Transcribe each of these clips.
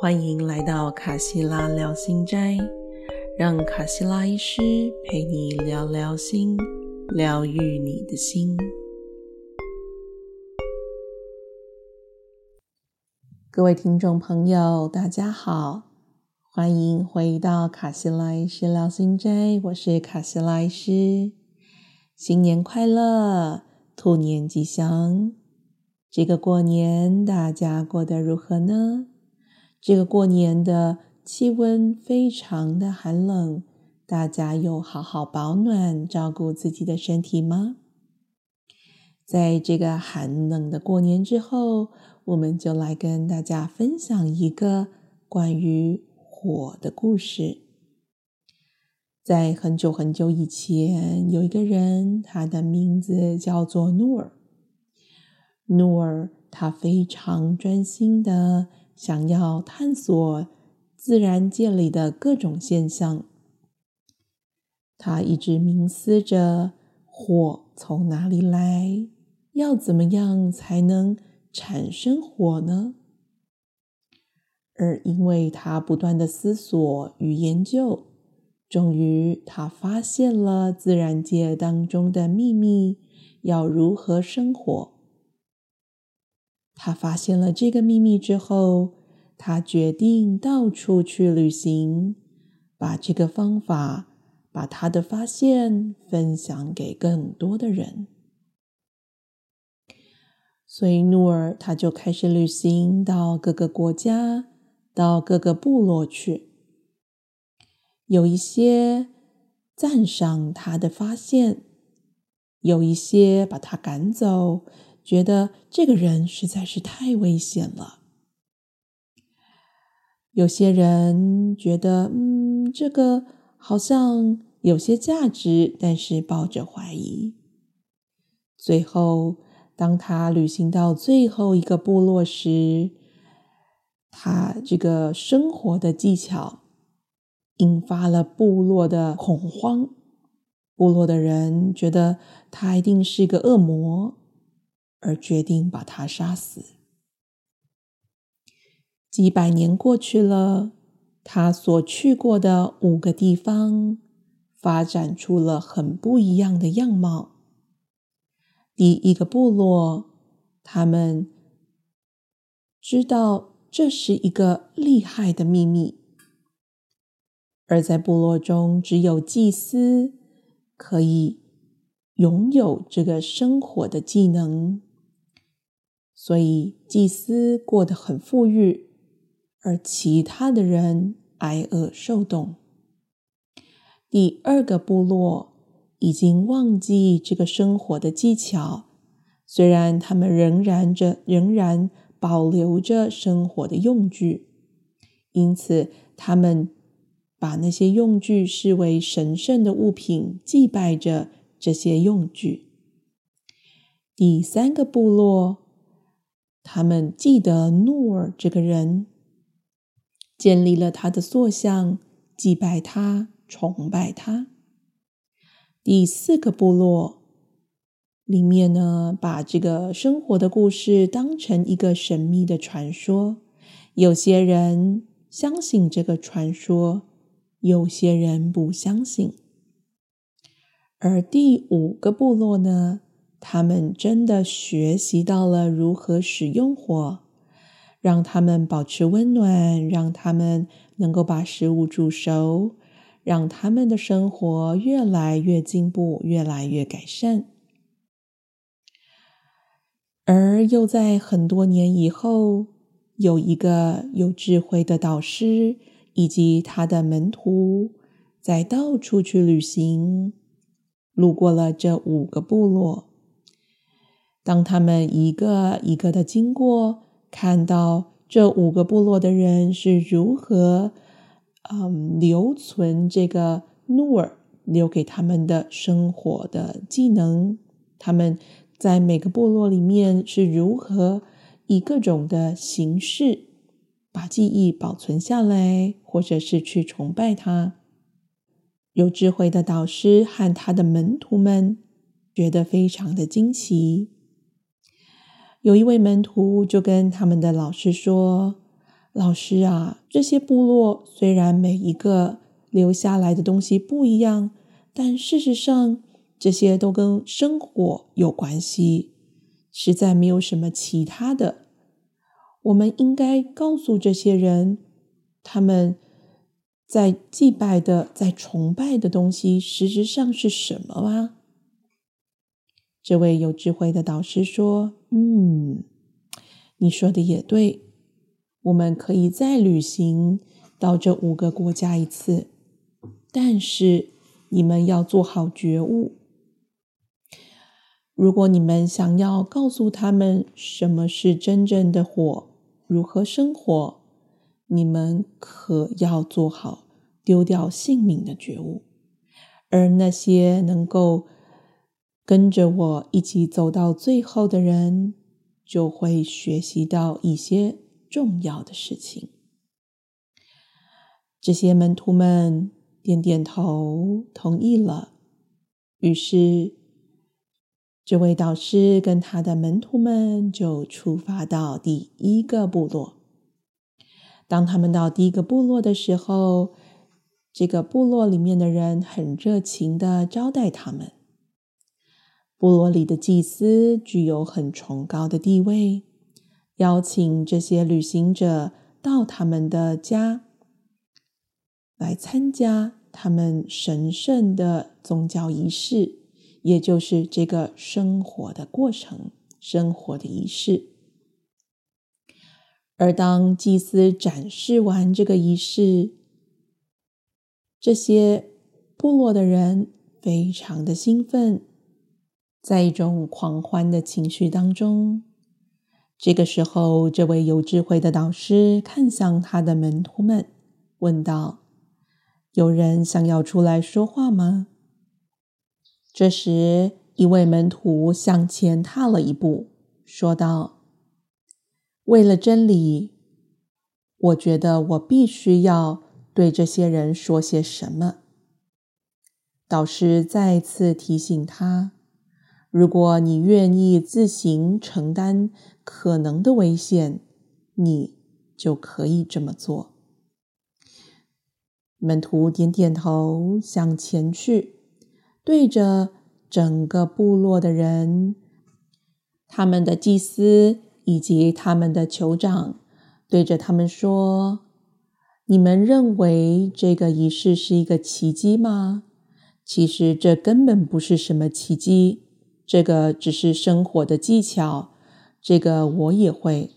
欢迎来到卡西拉聊心斋，让卡西拉医师陪你聊聊心，疗愈你的心。各位听众朋友，大家好，欢迎回到卡西拉医师聊心斋，我是卡西拉医师，新年快乐，兔年吉祥。这个过年大家过得如何呢？这个过年的气温非常的寒冷，大家有好好保暖，照顾自己的身体吗？在这个寒冷的过年之后，我们就来跟大家分享一个关于火的故事。在很久很久以前，有一个人，他的名字叫做努尔。努尔他非常专心的。想要探索自然界里的各种现象，他一直冥思着火从哪里来，要怎么样才能产生火呢？而因为他不断的思索与研究，终于他发现了自然界当中的秘密，要如何生火。他发现了这个秘密之后，他决定到处去旅行，把这个方法，把他的发现分享给更多的人。所以，努尔他就开始旅行到各个国家，到各个部落去。有一些赞赏他的发现，有一些把他赶走。觉得这个人实在是太危险了。有些人觉得，嗯，这个好像有些价值，但是抱着怀疑。最后，当他旅行到最后一个部落时，他这个生活的技巧引发了部落的恐慌。部落的人觉得他一定是个恶魔。而决定把他杀死。几百年过去了，他所去过的五个地方发展出了很不一样的样貌。第一个部落，他们知道这是一个厉害的秘密，而在部落中，只有祭司可以拥有这个生火的技能。所以，祭司过得很富裕，而其他的人挨饿受冻。第二个部落已经忘记这个生活的技巧，虽然他们仍然着仍然保留着生活的用具，因此他们把那些用具视为神圣的物品，祭拜着这些用具。第三个部落。他们记得努尔这个人，建立了他的塑像，祭拜他，崇拜他。第四个部落里面呢，把这个生活的故事当成一个神秘的传说。有些人相信这个传说，有些人不相信。而第五个部落呢？他们真的学习到了如何使用火，让他们保持温暖，让他们能够把食物煮熟，让他们的生活越来越进步，越来越改善。而又在很多年以后，有一个有智慧的导师以及他的门徒，在到处去旅行，路过了这五个部落。当他们一个一个的经过，看到这五个部落的人是如何，嗯，留存这个努尔留给他们的生活的技能，他们在每个部落里面是如何以各种的形式把记忆保存下来，或者是去崇拜他。有智慧的导师和他的门徒们觉得非常的惊奇。有一位门徒就跟他们的老师说：“老师啊，这些部落虽然每一个留下来的东西不一样，但事实上这些都跟生活有关系，实在没有什么其他的。我们应该告诉这些人，他们在祭拜的、在崇拜的东西，实质上是什么啊？这位有智慧的导师说：“嗯，你说的也对，我们可以再旅行到这五个国家一次，但是你们要做好觉悟。如果你们想要告诉他们什么是真正的火，如何生活，你们可要做好丢掉性命的觉悟。而那些能够……”跟着我一起走到最后的人，就会学习到一些重要的事情。这些门徒们点点头，同意了。于是，这位导师跟他的门徒们就出发到第一个部落。当他们到第一个部落的时候，这个部落里面的人很热情的招待他们。部落里的祭司具有很崇高的地位，邀请这些旅行者到他们的家来参加他们神圣的宗教仪式，也就是这个生活的过程、生活的仪式。而当祭司展示完这个仪式，这些部落的人非常的兴奋。在一种狂欢的情绪当中，这个时候，这位有智慧的导师看向他的门徒们，问道：“有人想要出来说话吗？”这时，一位门徒向前踏了一步，说道：“为了真理，我觉得我必须要对这些人说些什么。”导师再次提醒他。如果你愿意自行承担可能的危险，你就可以这么做。门徒点点头，向前去，对着整个部落的人、他们的祭司以及他们的酋长，对着他们说：“你们认为这个仪式是一个奇迹吗？其实这根本不是什么奇迹。”这个只是生活的技巧，这个我也会。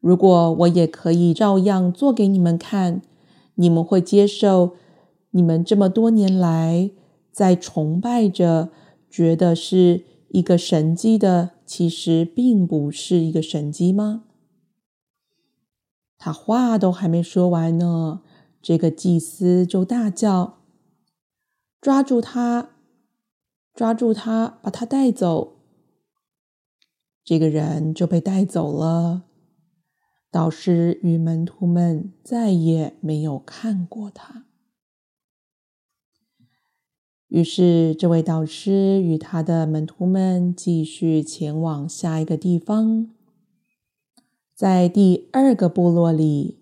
如果我也可以照样做给你们看，你们会接受？你们这么多年来在崇拜着，觉得是一个神迹的，其实并不是一个神迹吗？他话都还没说完呢，这个祭司就大叫：“抓住他！”抓住他，把他带走。这个人就被带走了。导师与门徒们再也没有看过他。于是，这位导师与他的门徒们继续前往下一个地方。在第二个部落里，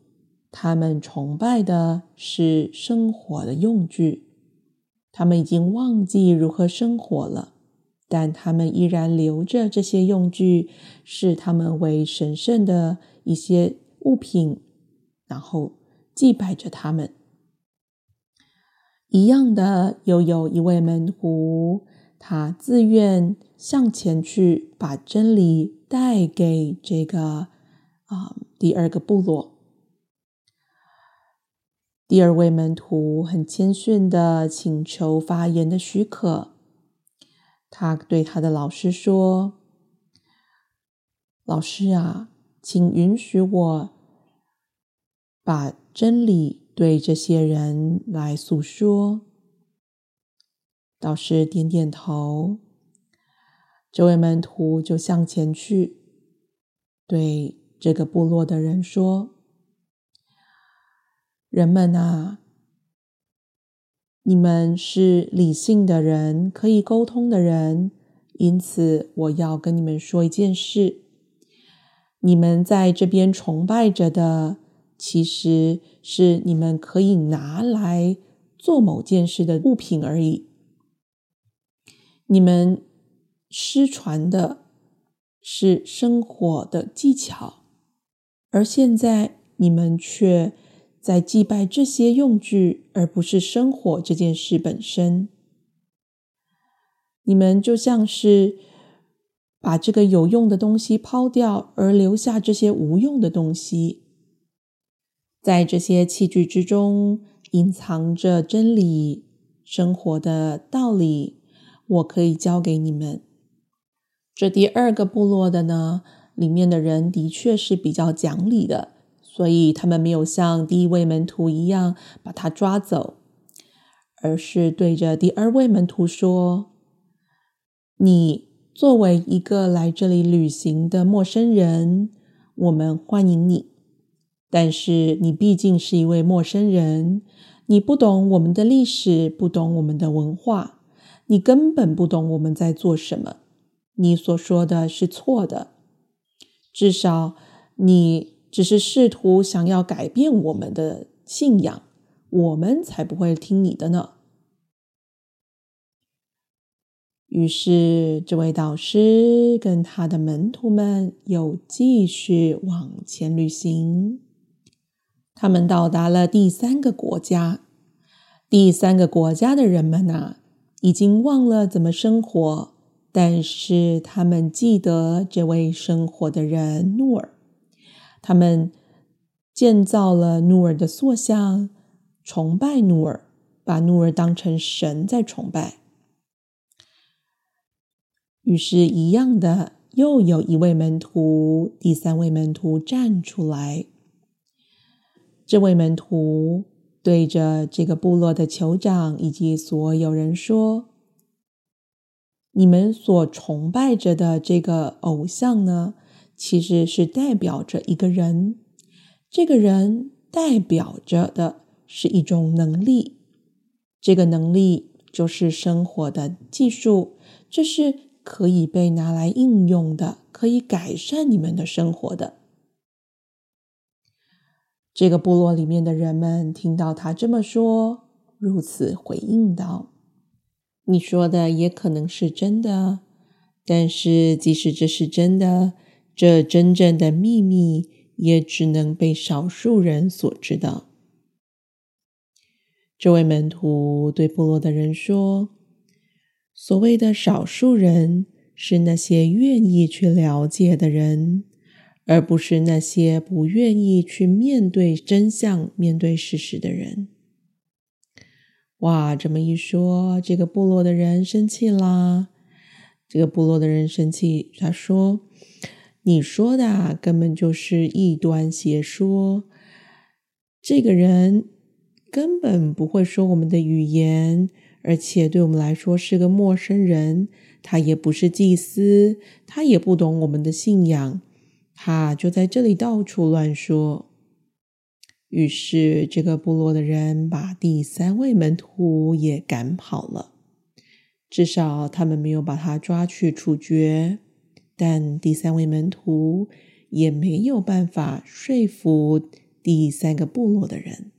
他们崇拜的是生活的用具。他们已经忘记如何生活了，但他们依然留着这些用具，视他们为神圣的一些物品，然后祭拜着他们。一样的，又有一位门徒，他自愿向前去，把真理带给这个啊第二个部落。第二位门徒很谦逊的请求发言的许可。他对他的老师说：“老师啊，请允许我把真理对这些人来诉说。”导师点点头。这位门徒就向前去，对这个部落的人说。人们啊，你们是理性的人，可以沟通的人，因此我要跟你们说一件事：你们在这边崇拜着的其实是你们可以拿来做某件事的物品而已。你们失传的是生活的技巧，而现在你们却在祭拜这些用具，而不是生活这件事本身。你们就像是把这个有用的东西抛掉，而留下这些无用的东西。在这些器具之中，隐藏着真理、生活的道理。我可以教给你们。这第二个部落的呢，里面的人的确是比较讲理的，所以他们没有像第一位门徒一样把他抓走，而是对着第二位门徒说。你作为一个来这里旅行的陌生人，我们欢迎你。但是你毕竟是一位陌生人，你不懂我们的历史，不懂我们的文化，你根本不懂我们在做什么。你所说的是错的，至少你只是试图想要改变我们的信仰，我们才不会听你的呢。于是，这位导师跟他的门徒们又继续往前旅行。他们到达了第三个国家。第三个国家的人们呐，已经忘了怎么生活，但是他们记得这位生活的人努尔。他们建造了努尔的塑像，崇拜努尔，把努尔当成神在崇拜。于是，一样的，又有一位门徒，第三位门徒站出来。这位门徒对着这个部落的酋长以及所有人说：“你们所崇拜着的这个偶像呢，其实是代表着一个人。这个人代表着的是一种能力，这个能力就是生活的技术，这是。”可以被拿来应用的，可以改善你们的生活的。这个部落里面的人们听到他这么说，如此回应道：“你说的也可能是真的，但是即使这是真的，这真正的秘密也只能被少数人所知道。”这位门徒对部落的人说。所谓的少数人是那些愿意去了解的人，而不是那些不愿意去面对真相、面对事实的人。哇，这么一说，这个部落的人生气啦！这个部落的人生气，他说：“你说的根本就是异端邪说，这个人根本不会说我们的语言。”而且对我们来说是个陌生人，他也不是祭司，他也不懂我们的信仰，他就在这里到处乱说。于是，这个部落的人把第三位门徒也赶跑了，至少他们没有把他抓去处决。但第三位门徒也没有办法说服第三个部落的人。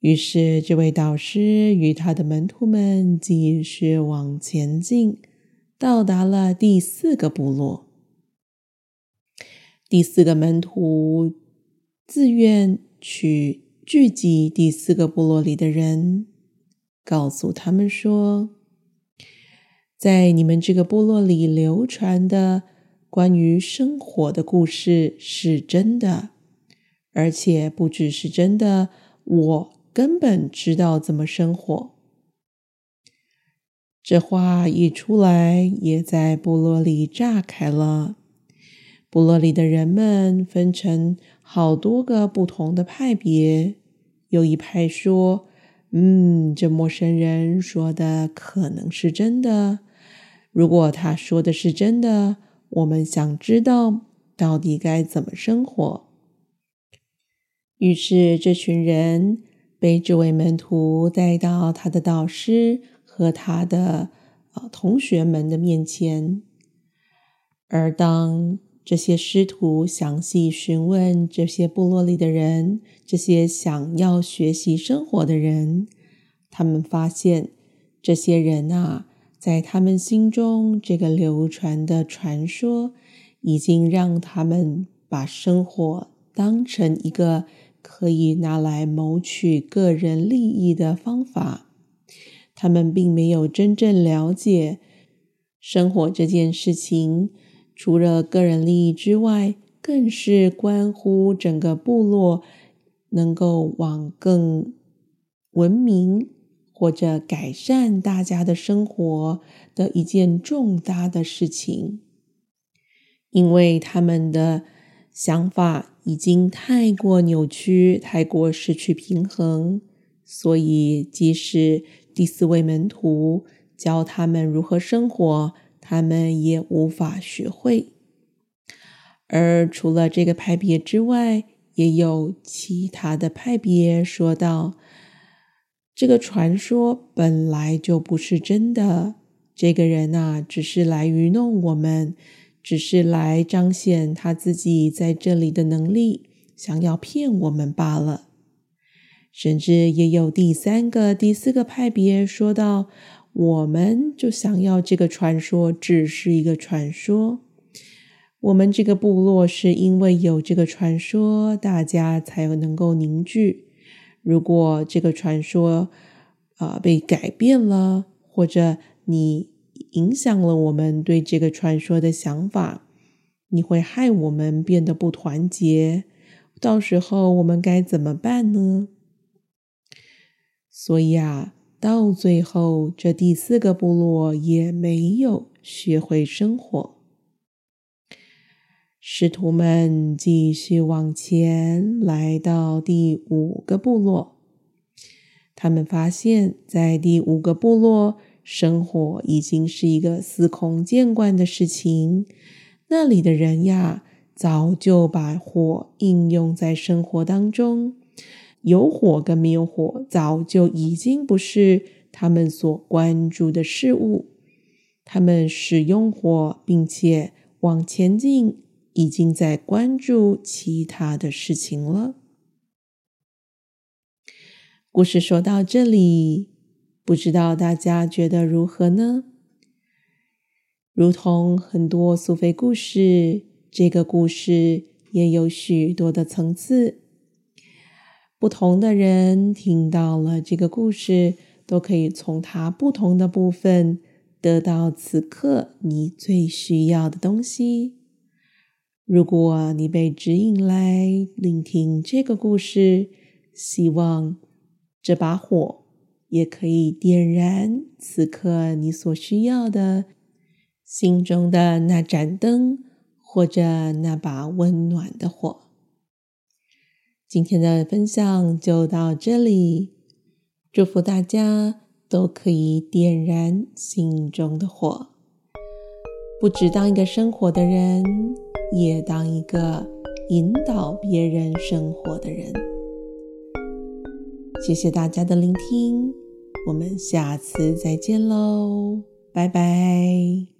于是，这位导师与他的门徒们继续往前进，到达了第四个部落。第四个门徒自愿去聚集第四个部落里的人，告诉他们说：“在你们这个部落里流传的关于生活的故事是真的，而且不只是真的，我。”根本知道怎么生活。这话一出来，也在部落里炸开了。部落里的人们分成好多个不同的派别。有一派说：“嗯，这陌生人说的可能是真的。如果他说的是真的，我们想知道到底该怎么生活。”于是这群人。被这位门徒带到他的导师和他的呃同学们的面前，而当这些师徒详细询问这些部落里的人，这些想要学习生活的人，他们发现这些人啊，在他们心中，这个流传的传说已经让他们把生活当成一个可以拿来谋取个人利益的方法。他们并没有真正了解生活这件事情。除了个人利益之外，更是关乎整个部落能够往更文明或者改善大家的生活的一件重大的事情。因为他们的想法已经太过扭曲，太过失去平衡，所以即使第四位门徒教他们如何生活。他们也无法学会，而除了这个派别之外，也有其他的派别说道：“这个传说本来就不是真的，这个人啊，只是来愚弄我们，只是来彰显他自己在这里的能力，想要骗我们罢了。”甚至也有第三个、第四个派别说道。我们就想要这个传说只是一个传说。我们这个部落是因为有这个传说，大家才能够凝聚。如果这个传说啊被改变了，或者你影响了我们对这个传说的想法，你会害我们变得不团结。到时候我们该怎么办呢？所以啊。到最后，这第四个部落也没有学会生活。师徒们继续往前，来到第五个部落。他们发现，在第五个部落，生火已经是一个司空见惯的事情。那里的人呀，早就把火应用在生活当中。有火跟没有火，早就已经不是他们所关注的事物。他们使用火，并且往前进，已经在关注其他的事情了。故事说到这里，不知道大家觉得如何呢？如同很多苏菲故事，这个故事也有许多的层次。不同的人听到了这个故事，都可以从它不同的部分得到此刻你最需要的东西。如果你被指引来聆听这个故事，希望这把火也可以点燃此刻你所需要的心中的那盏灯，或者那把温暖的火。今天的分享就到这里，祝福大家都可以点燃心中的火，不只当一个生活的人，也当一个引导别人生活的人。谢谢大家的聆听，我们下次再见喽，拜拜。